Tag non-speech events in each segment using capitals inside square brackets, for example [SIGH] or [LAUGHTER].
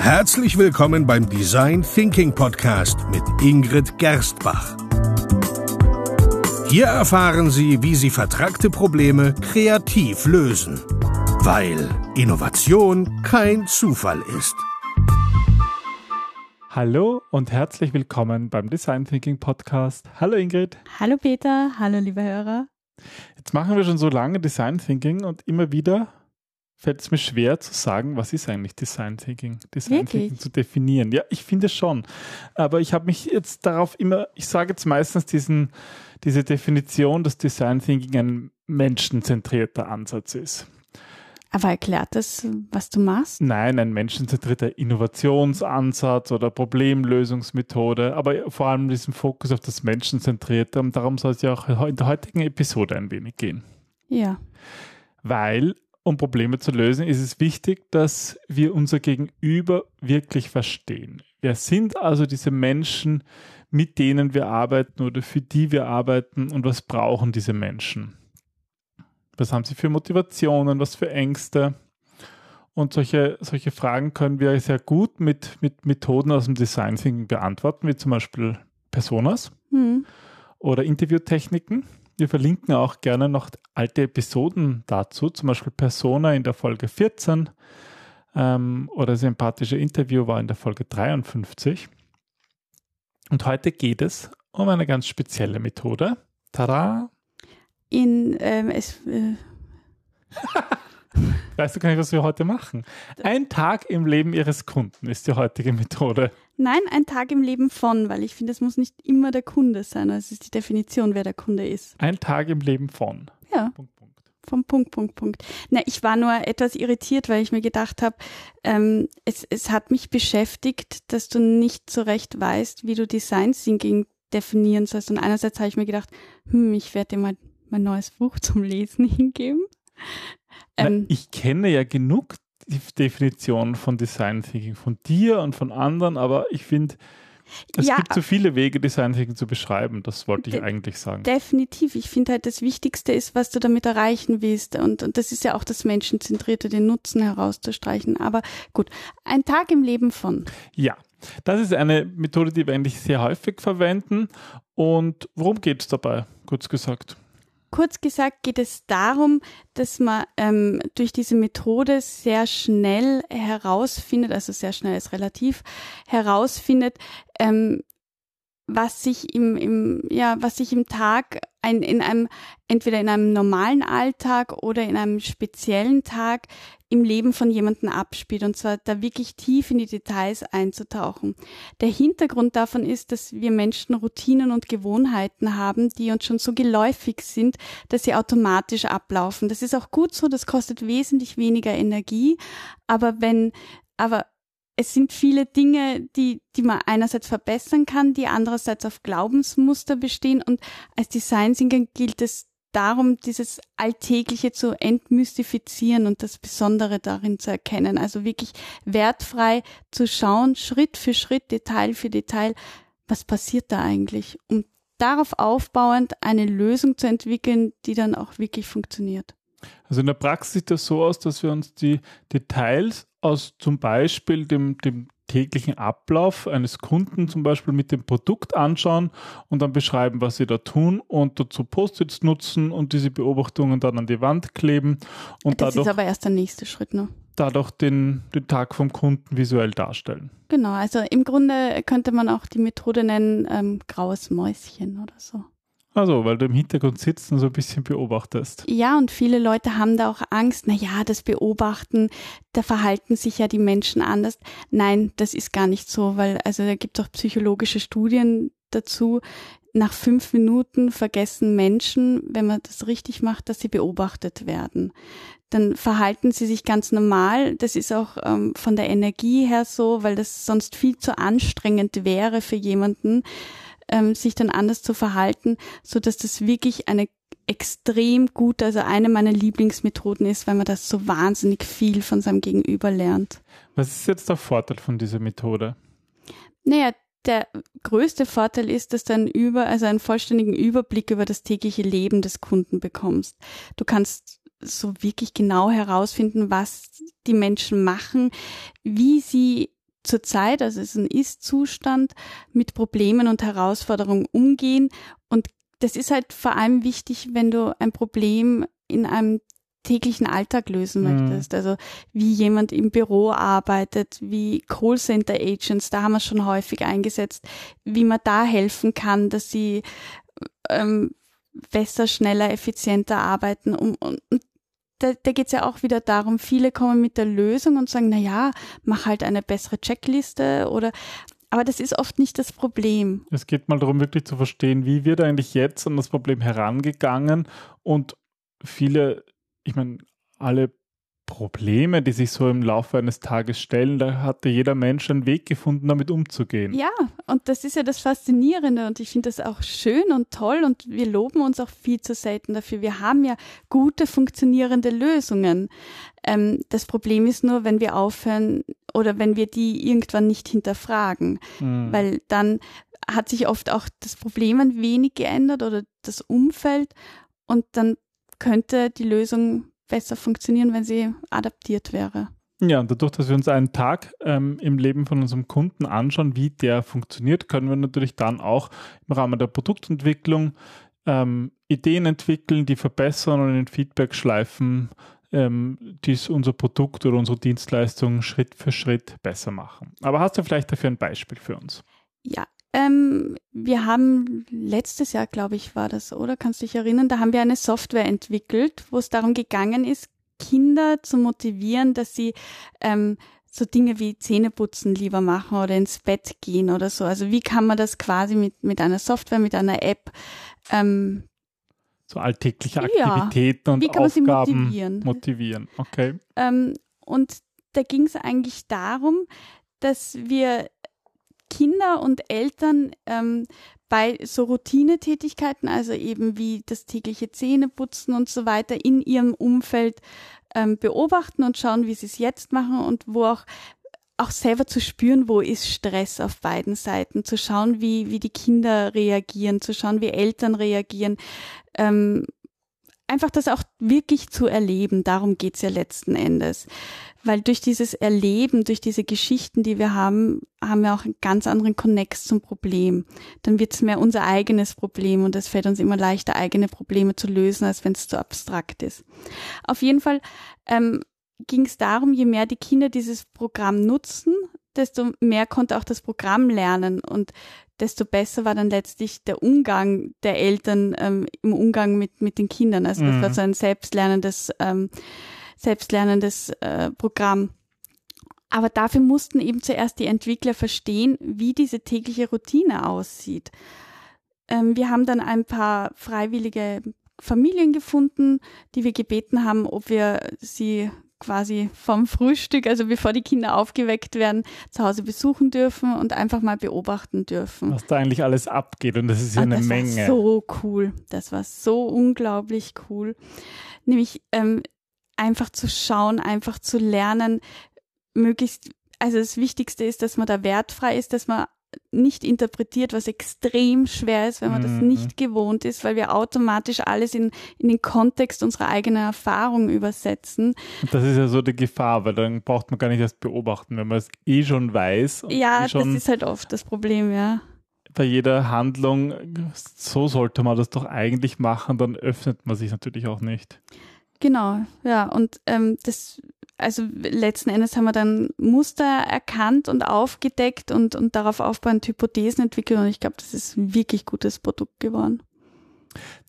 Herzlich willkommen beim Design Thinking Podcast mit Ingrid Gerstbach. Hier erfahren Sie, wie Sie vertragte Probleme kreativ lösen, weil Innovation kein Zufall ist. Hallo und herzlich willkommen beim Design Thinking Podcast. Hallo Ingrid. Hallo Peter, hallo liebe Hörer. Jetzt machen wir schon so lange Design Thinking und immer wieder fällt es mir schwer zu sagen, was ist eigentlich Design Thinking? Design Wirklich? Thinking zu definieren. Ja, ich finde schon. Aber ich habe mich jetzt darauf immer, ich sage jetzt meistens diesen, diese Definition, dass Design Thinking ein menschenzentrierter Ansatz ist. Aber erklärt das, was du machst? Nein, ein menschenzentrierter Innovationsansatz oder Problemlösungsmethode, aber vor allem diesen Fokus auf das Menschenzentrierte. Und darum soll es ja auch in der heutigen Episode ein wenig gehen. Ja. Weil, um Probleme zu lösen, ist es wichtig, dass wir unser Gegenüber wirklich verstehen. Wer sind also diese Menschen, mit denen wir arbeiten oder für die wir arbeiten und was brauchen diese Menschen? Was haben sie für Motivationen, was für Ängste? Und solche, solche Fragen können wir sehr gut mit, mit Methoden aus dem Design Thinking beantworten, wie zum Beispiel Personas Hm. oder Interviewtechniken. Wir verlinken auch gerne noch alte Episoden dazu, zum Beispiel Persona in der Folge 14 ähm, oder sympathische Interview war in der Folge 53. Und heute geht es um eine ganz spezielle Methode. Tada! In, ähm, es, äh, [LAUGHS] Weißt du gar nicht, was wir heute machen? Ein Tag im Leben Ihres Kunden ist die heutige Methode. nein, ein Tag im Leben von, weil ich finde, es muss nicht immer der Kunde sein. Es ist die Definition, wer der Kunde ist. Ein Tag im Leben von. Ja, Punkt, Punkt. vom Punkt, Punkt, Punkt. Na, ich war nur etwas irritiert, weil ich mir gedacht habe, ähm, es, es hat mich beschäftigt, dass du nicht so recht weißt, wie du Design Thinking definieren sollst. Und einerseits habe ich mir gedacht, hm, ich werde dir mal mein neues Buch zum Lesen [LAUGHS] hingeben. Na, Ähm, ich kenne ja genug die Definition von Design Thinking von dir und von anderen, aber ich finde, es Ja. gibt so viele Wege, Design Thinking zu beschreiben. Das wollte ich eigentlich sagen. Definitiv. Ich finde halt, das Wichtigste ist, was du damit erreichen willst. Und, und das ist ja auch das Menschenzentrierte, den Nutzen herauszustreichen. Aber gut, ein Tag im Leben von. Ja, das ist eine Methode, die wir eigentlich sehr häufig verwenden. Und worum geht es dabei, kurz gesagt? Kurz gesagt geht es darum, dass man ähm, durch diese Methode sehr schnell herausfindet, also sehr schnell ist relativ, herausfindet, ähm, was sich im, im, ja, was sich im Tag ein, in einem, entweder in einem normalen Alltag oder in einem speziellen Tag im Leben von jemandem abspielt und zwar da wirklich tief in die Details einzutauchen. Der Hintergrund davon ist, dass wir Menschen Routinen und Gewohnheiten haben, die uns schon so geläufig sind, dass sie automatisch ablaufen. Das ist auch gut so, das kostet wesentlich weniger Energie, aber wenn, aber es sind viele Dinge, die, die man einerseits verbessern kann, die andererseits auf Glaubensmuster bestehen und als Design Thinker gilt es darum, dieses Alltägliche zu entmystifizieren und das Besondere darin zu erkennen. Also wirklich wertfrei zu schauen, Schritt für Schritt, Detail für Detail, was passiert da eigentlich, um darauf aufbauend eine Lösung zu entwickeln, die dann auch wirklich funktioniert. Also in der Praxis sieht das so aus, dass wir uns die Details aus zum Beispiel dem, dem täglichen Ablauf eines Kunden zum Beispiel mit dem Produkt anschauen und dann beschreiben, was sie da tun und dazu Post-its nutzen und diese Beobachtungen dann an die Wand kleben und das dadurch, ist aber erst der nächste Schritt noch. dadurch den, den Tag vom Kunden visuell darstellen. Genau, also im Grunde könnte man auch die Methode nennen, ähm, graues Mäuschen oder so. Also, weil du im Hintergrund sitzt und so ein bisschen beobachtest. Ja, und viele Leute haben da auch Angst, na ja, das Beobachten, da verhalten sich ja die Menschen anders. Nein, das ist gar nicht so, weil also da gibt es auch psychologische Studien dazu. Nach fünf Minuten vergessen Menschen, wenn man das richtig macht, dass sie beobachtet werden. Dann verhalten sie sich ganz normal. Das ist auch ähm, von der Energie her so, weil das sonst viel zu anstrengend wäre für jemanden, ähm, sich dann anders zu verhalten, so dass das wirklich eine extrem gute, also eine meiner Lieblingsmethoden ist, weil man das so wahnsinnig viel von seinem Gegenüber lernt. Was ist jetzt der Vorteil von dieser Methode? Naja, der größte Vorteil ist, dass du einen über, also einen vollständigen Überblick über das tägliche Leben des Kunden bekommst. Du kannst so wirklich genau herausfinden, was die Menschen machen, wie sie zurzeit, also es ist ein Ist-Zustand, mit Problemen und Herausforderungen umgehen. Und das ist halt vor allem wichtig, wenn du ein Problem in einem täglichen Alltag lösen mhm. möchtest. Also wie jemand im Büro arbeitet, wie Callcenter Agents, da haben wir schon häufig eingesetzt, wie man da helfen kann, dass sie ähm, besser, schneller, effizienter arbeiten. Um, und, und da, da geht es ja auch wieder darum, viele kommen mit der Lösung und sagen, na ja, mach halt eine bessere Checkliste oder aber das ist oft nicht das Problem. Es geht mal darum, wirklich zu verstehen, wie wird eigentlich jetzt an das Problem herangegangen und viele ich meine, alle Probleme, die sich so im Laufe eines Tages stellen, da hatte jeder Mensch einen Weg gefunden, damit umzugehen. Ja, und das ist ja das Faszinierende und ich finde das auch schön und toll und wir loben uns auch viel zu selten dafür. Wir haben ja gute, funktionierende Lösungen. Ähm, das Problem ist nur, wenn wir aufhören oder wenn wir die irgendwann nicht hinterfragen, mhm. weil dann hat sich oft auch das Problem ein wenig geändert oder das Umfeld und dann könnte die Lösung besser funktionieren, wenn sie adaptiert wäre. Ja, und dadurch, dass wir uns einen Tag ähm, im Leben von unserem Kunden anschauen, wie der funktioniert, können wir natürlich dann auch im Rahmen der Produktentwicklung ähm, Ideen entwickeln, die verbessern und in Feedback-Schleifen ähm, dies unser Produkt oder unsere Dienstleistung Schritt für Schritt besser machen. Aber hast du vielleicht dafür ein Beispiel für uns? Ja, ähm, wir haben letztes Jahr, glaube ich, war das, oder? Kannst du dich erinnern? Da haben wir eine Software entwickelt, wo es darum gegangen ist, Kinder zu motivieren, dass sie ähm, so Dinge wie Zähneputzen lieber machen oder ins Bett gehen oder so. Also wie kann man das quasi mit, mit einer Software, mit einer App ähm, so alltägliche Aktivitäten ja, und wie kann Aufgaben man sie motivieren. motivieren. Okay. Ähm, und da ging es eigentlich darum, dass wir Kinder und Eltern ähm, bei so Routinetätigkeiten, also eben wie das tägliche Zähneputzen und so weiter, in ihrem Umfeld ähm, beobachten und schauen, wie sie es jetzt machen und wo auch auch selber zu spüren, wo ist Stress auf beiden Seiten, zu schauen, wie, wie die Kinder reagieren, zu schauen, wie Eltern reagieren, ähm, einfach das auch wirklich zu erleben, darum geht's ja letzten Endes. Weil durch dieses Erleben, durch diese Geschichten, die wir haben, haben wir auch einen ganz anderen Konnex zum Problem. Dann wird es mehr unser eigenes Problem und es fällt uns immer leichter, eigene Probleme zu lösen, als wenn es zu abstrakt ist. Auf jeden Fall ähm, ging es darum, je mehr die Kinder dieses Programm nutzen, desto mehr konnte auch das Programm lernen und desto besser war dann letztlich der Umgang der Eltern ähm, im Umgang mit, mit den Kindern. Also das mhm. war so ein selbstlernendes ähm, selbstlernendes äh, Programm. Aber dafür mussten eben zuerst die Entwickler verstehen, wie diese tägliche Routine aussieht. Ähm, wir haben dann ein paar freiwillige Familien gefunden, die wir gebeten haben, ob wir sie quasi vom Frühstück, also bevor die Kinder aufgeweckt werden, zu Hause besuchen dürfen und einfach mal beobachten dürfen. Was da eigentlich alles abgeht und das ist ja ah, eine das Menge. Das war so cool. Das war so unglaublich cool. Nämlich ähm, einfach zu schauen, einfach zu lernen, möglichst, also das Wichtigste ist, dass man da wertfrei ist, dass man nicht interpretiert, was extrem schwer ist, wenn man das mhm. nicht gewohnt ist, weil wir automatisch alles in, in den Kontext unserer eigenen Erfahrung übersetzen. Das ist ja so die Gefahr, weil dann braucht man gar nicht erst beobachten, wenn man es eh schon weiß. Ja, eh schon das ist halt oft das Problem, ja. Bei jeder Handlung, so sollte man das doch eigentlich machen, dann öffnet man sich natürlich auch nicht. Genau, ja. Und ähm, das, also letzten Endes haben wir dann Muster erkannt und aufgedeckt und, und darauf aufbauend Hypothesen entwickelt und ich glaube, das ist ein wirklich gutes Produkt geworden.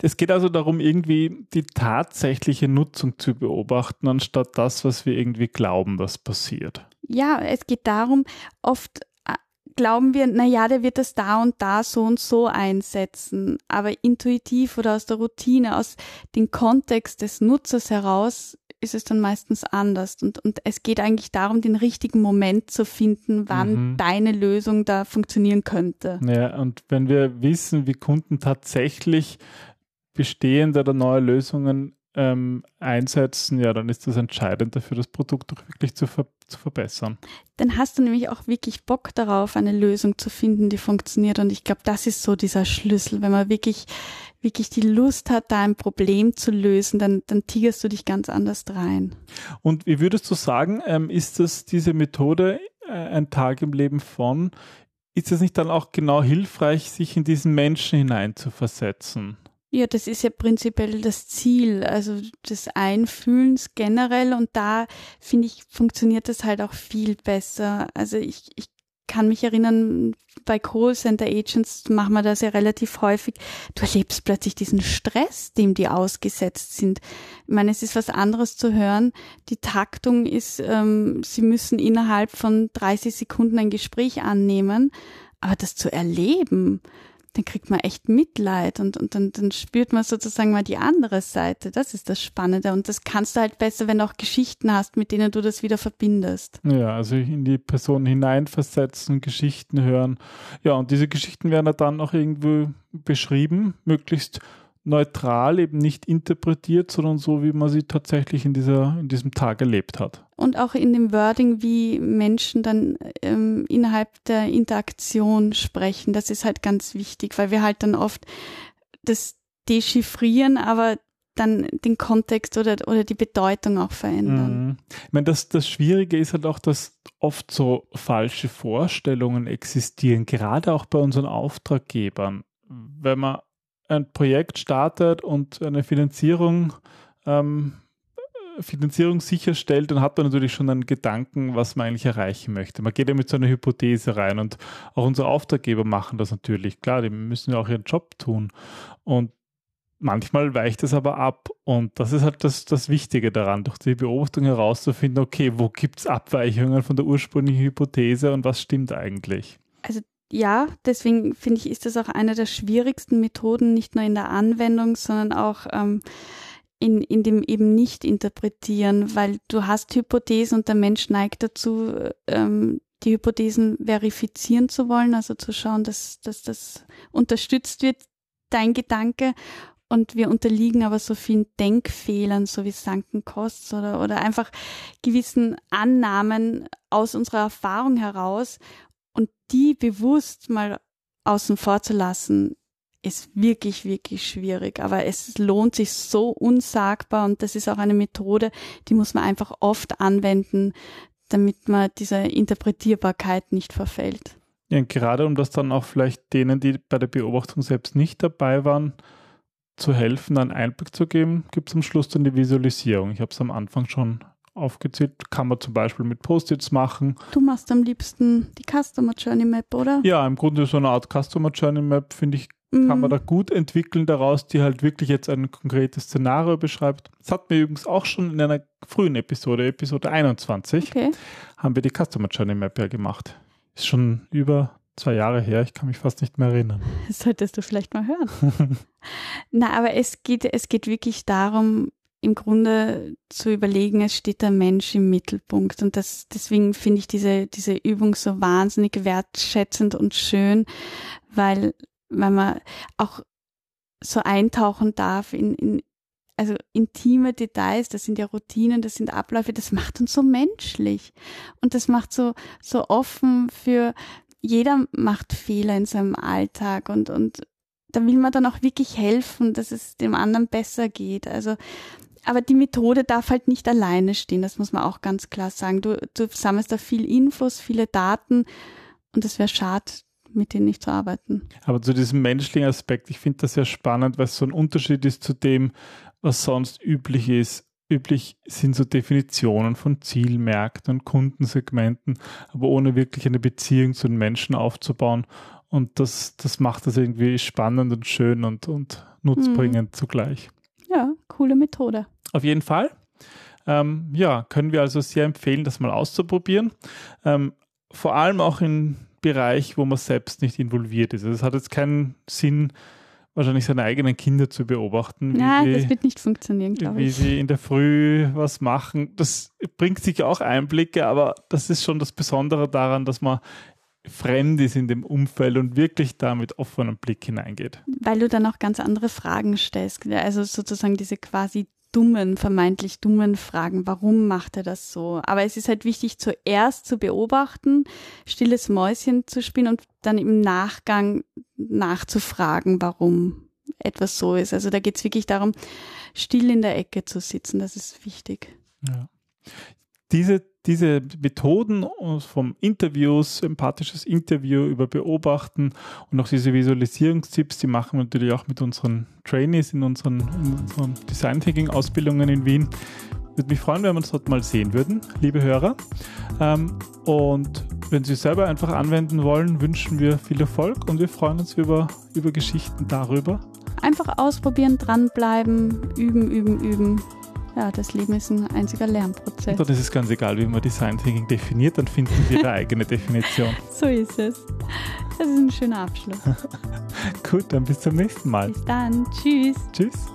Es geht also darum, irgendwie die tatsächliche Nutzung zu beobachten, anstatt das, was wir irgendwie glauben, was passiert. Ja, es geht darum, oft glauben wir, na ja, der wird das da und da so und so einsetzen. Aber intuitiv oder aus der Routine, aus dem Kontext des Nutzers heraus ist es dann meistens anders. Und, und es geht eigentlich darum, den richtigen Moment zu finden, wann mhm. deine Lösung da funktionieren könnte. Ja, und wenn wir wissen, wie Kunden tatsächlich bestehende oder neue Lösungen ähm, einsetzen, ja, dann ist das entscheidend dafür, das Produkt auch wirklich zu, ver zu verbessern. Dann hast du nämlich auch wirklich Bock darauf, eine Lösung zu finden, die funktioniert. Und ich glaube, das ist so dieser Schlüssel. Wenn man wirklich, wirklich die Lust hat, da ein Problem zu lösen, dann, dann tigerst du dich ganz anders rein. Und wie würdest du sagen, ähm, ist das diese Methode ein Tag im Leben von, ist es nicht dann auch genau hilfreich, sich in diesen Menschen hineinzuversetzen? Ja, das ist ja prinzipiell das Ziel, also des Einfühlens generell und da finde ich, funktioniert das halt auch viel besser. Also ich, ich kann mich erinnern, bei Call Center Agents machen wir das ja relativ häufig. Du erlebst plötzlich diesen Stress, dem die ausgesetzt sind. Ich meine, es ist was anderes zu hören. Die Taktung ist, ähm, sie müssen innerhalb von 30 Sekunden ein Gespräch annehmen, aber das zu erleben, dann kriegt man echt Mitleid und, und dann, dann spürt man sozusagen mal die andere Seite. Das ist das Spannende. Und das kannst du halt besser, wenn du auch Geschichten hast, mit denen du das wieder verbindest. Ja, also in die Person hineinversetzen, Geschichten hören. Ja, und diese Geschichten werden dann auch irgendwo beschrieben, möglichst neutral, eben nicht interpretiert, sondern so, wie man sie tatsächlich in, dieser, in diesem Tag erlebt hat. Und auch in dem Wording, wie Menschen dann ähm, innerhalb der Interaktion sprechen, das ist halt ganz wichtig, weil wir halt dann oft das dechiffrieren, aber dann den Kontext oder, oder die Bedeutung auch verändern. Mhm. Ich meine, das, das Schwierige ist halt auch, dass oft so falsche Vorstellungen existieren, gerade auch bei unseren Auftraggebern. Wenn man ein Projekt startet und eine Finanzierung, ähm, Finanzierung sicherstellt, dann hat man natürlich schon einen Gedanken, was man eigentlich erreichen möchte. Man geht ja mit so einer Hypothese rein und auch unsere Auftraggeber machen das natürlich. Klar, die müssen ja auch ihren Job tun. Und manchmal weicht es aber ab. Und das ist halt das, das Wichtige daran, durch die Beobachtung herauszufinden, okay, wo gibt es Abweichungen von der ursprünglichen Hypothese und was stimmt eigentlich? Also ja, deswegen finde ich, ist das auch eine der schwierigsten Methoden, nicht nur in der Anwendung, sondern auch ähm, in, in dem eben nicht interpretieren, weil du hast Hypothesen und der Mensch neigt dazu, ähm, die Hypothesen verifizieren zu wollen, also zu schauen, dass, dass das unterstützt wird, dein Gedanke. Und wir unterliegen aber so vielen Denkfehlern, so wie Sunken Costs oder, oder einfach gewissen Annahmen aus unserer Erfahrung heraus und die bewusst mal außen vor zu lassen, ist wirklich, wirklich schwierig. Aber es lohnt sich so unsagbar und das ist auch eine Methode, die muss man einfach oft anwenden, damit man dieser Interpretierbarkeit nicht verfällt. Ja, gerade um das dann auch vielleicht denen, die bei der Beobachtung selbst nicht dabei waren, zu helfen, einen Einblick zu geben, gibt es am Schluss dann die Visualisierung. Ich habe es am Anfang schon aufgezählt. Kann man zum Beispiel mit Post-its machen. Du machst am liebsten die Customer Journey Map, oder? Ja, im Grunde so eine Art Customer Journey Map, finde ich, kann man mhm. da gut entwickeln daraus, die halt wirklich jetzt ein konkretes Szenario beschreibt. Das hat mir übrigens auch schon in einer frühen Episode, Episode 21, okay. haben wir die Customer Journey Map ja gemacht. Ist schon über zwei Jahre her, ich kann mich fast nicht mehr erinnern. Das [LAUGHS] solltest du vielleicht mal hören. [LAUGHS] Na, aber es geht, es geht wirklich darum, im Grunde zu überlegen, es steht der Mensch im Mittelpunkt. Und das, deswegen finde ich diese, diese Übung so wahnsinnig wertschätzend und schön, weil, weil man auch so eintauchen darf in, in, also intime Details, das sind ja Routinen, das sind Abläufe, das macht uns so menschlich. Und das macht so, so offen für, jeder macht Fehler in seinem Alltag und, und da will man dann auch wirklich helfen, dass es dem anderen besser geht. Also aber die Methode darf halt nicht alleine stehen, das muss man auch ganz klar sagen. Du, du sammelst da viel Infos, viele Daten und es wäre schade, mit denen nicht zu arbeiten. Aber zu diesem menschlichen Aspekt, ich finde das sehr spannend, weil es so ein Unterschied ist zu dem, was sonst üblich ist. Üblich sind so Definitionen von Zielmärkten und Kundensegmenten, aber ohne wirklich eine Beziehung zu den Menschen aufzubauen. Und das, das macht das irgendwie spannend und schön und, und nutzbringend mhm. zugleich. Ja, coole Methode. Auf jeden Fall. Ähm, ja, können wir also sehr empfehlen, das mal auszuprobieren. Ähm, vor allem auch im Bereich, wo man selbst nicht involviert ist. Also es hat jetzt keinen Sinn, wahrscheinlich seine eigenen Kinder zu beobachten. Nein, das wird nicht funktionieren, glaube ich. Wie sie in der Früh was machen. Das bringt sich auch Einblicke, aber das ist schon das Besondere daran, dass man fremd ist in dem Umfeld und wirklich da mit offenem Blick hineingeht. Weil du dann auch ganz andere Fragen stellst. Also sozusagen diese quasi dummen, vermeintlich dummen Fragen. Warum macht er das so? Aber es ist halt wichtig, zuerst zu beobachten, stilles Mäuschen zu spielen und dann im Nachgang nachzufragen, warum etwas so ist. Also da geht es wirklich darum, still in der Ecke zu sitzen. Das ist wichtig. Ja. Diese diese Methoden vom Interviews, empathisches Interview über Beobachten und auch diese Visualisierungstipps, die machen wir natürlich auch mit unseren Trainees in unseren, in unseren Design Thinking Ausbildungen in Wien. Würde mich freuen, wenn wir uns dort mal sehen würden, liebe Hörer. Ähm, und wenn Sie selber einfach anwenden wollen, wünschen wir viel Erfolg und wir freuen uns über, über Geschichten darüber. Einfach ausprobieren, dranbleiben, üben, üben, üben ja, das Leben ist ein einziger Lernprozess. Und dann ist es ganz egal, wie man Design Thinking definiert, dann finden Sie [LAUGHS] Ihre eigene Definition. So ist es. Das ist ein schöner Abschluss. [LAUGHS] Gut, dann bis zum nächsten Mal. Bis dann. Tschüss. Tschüss.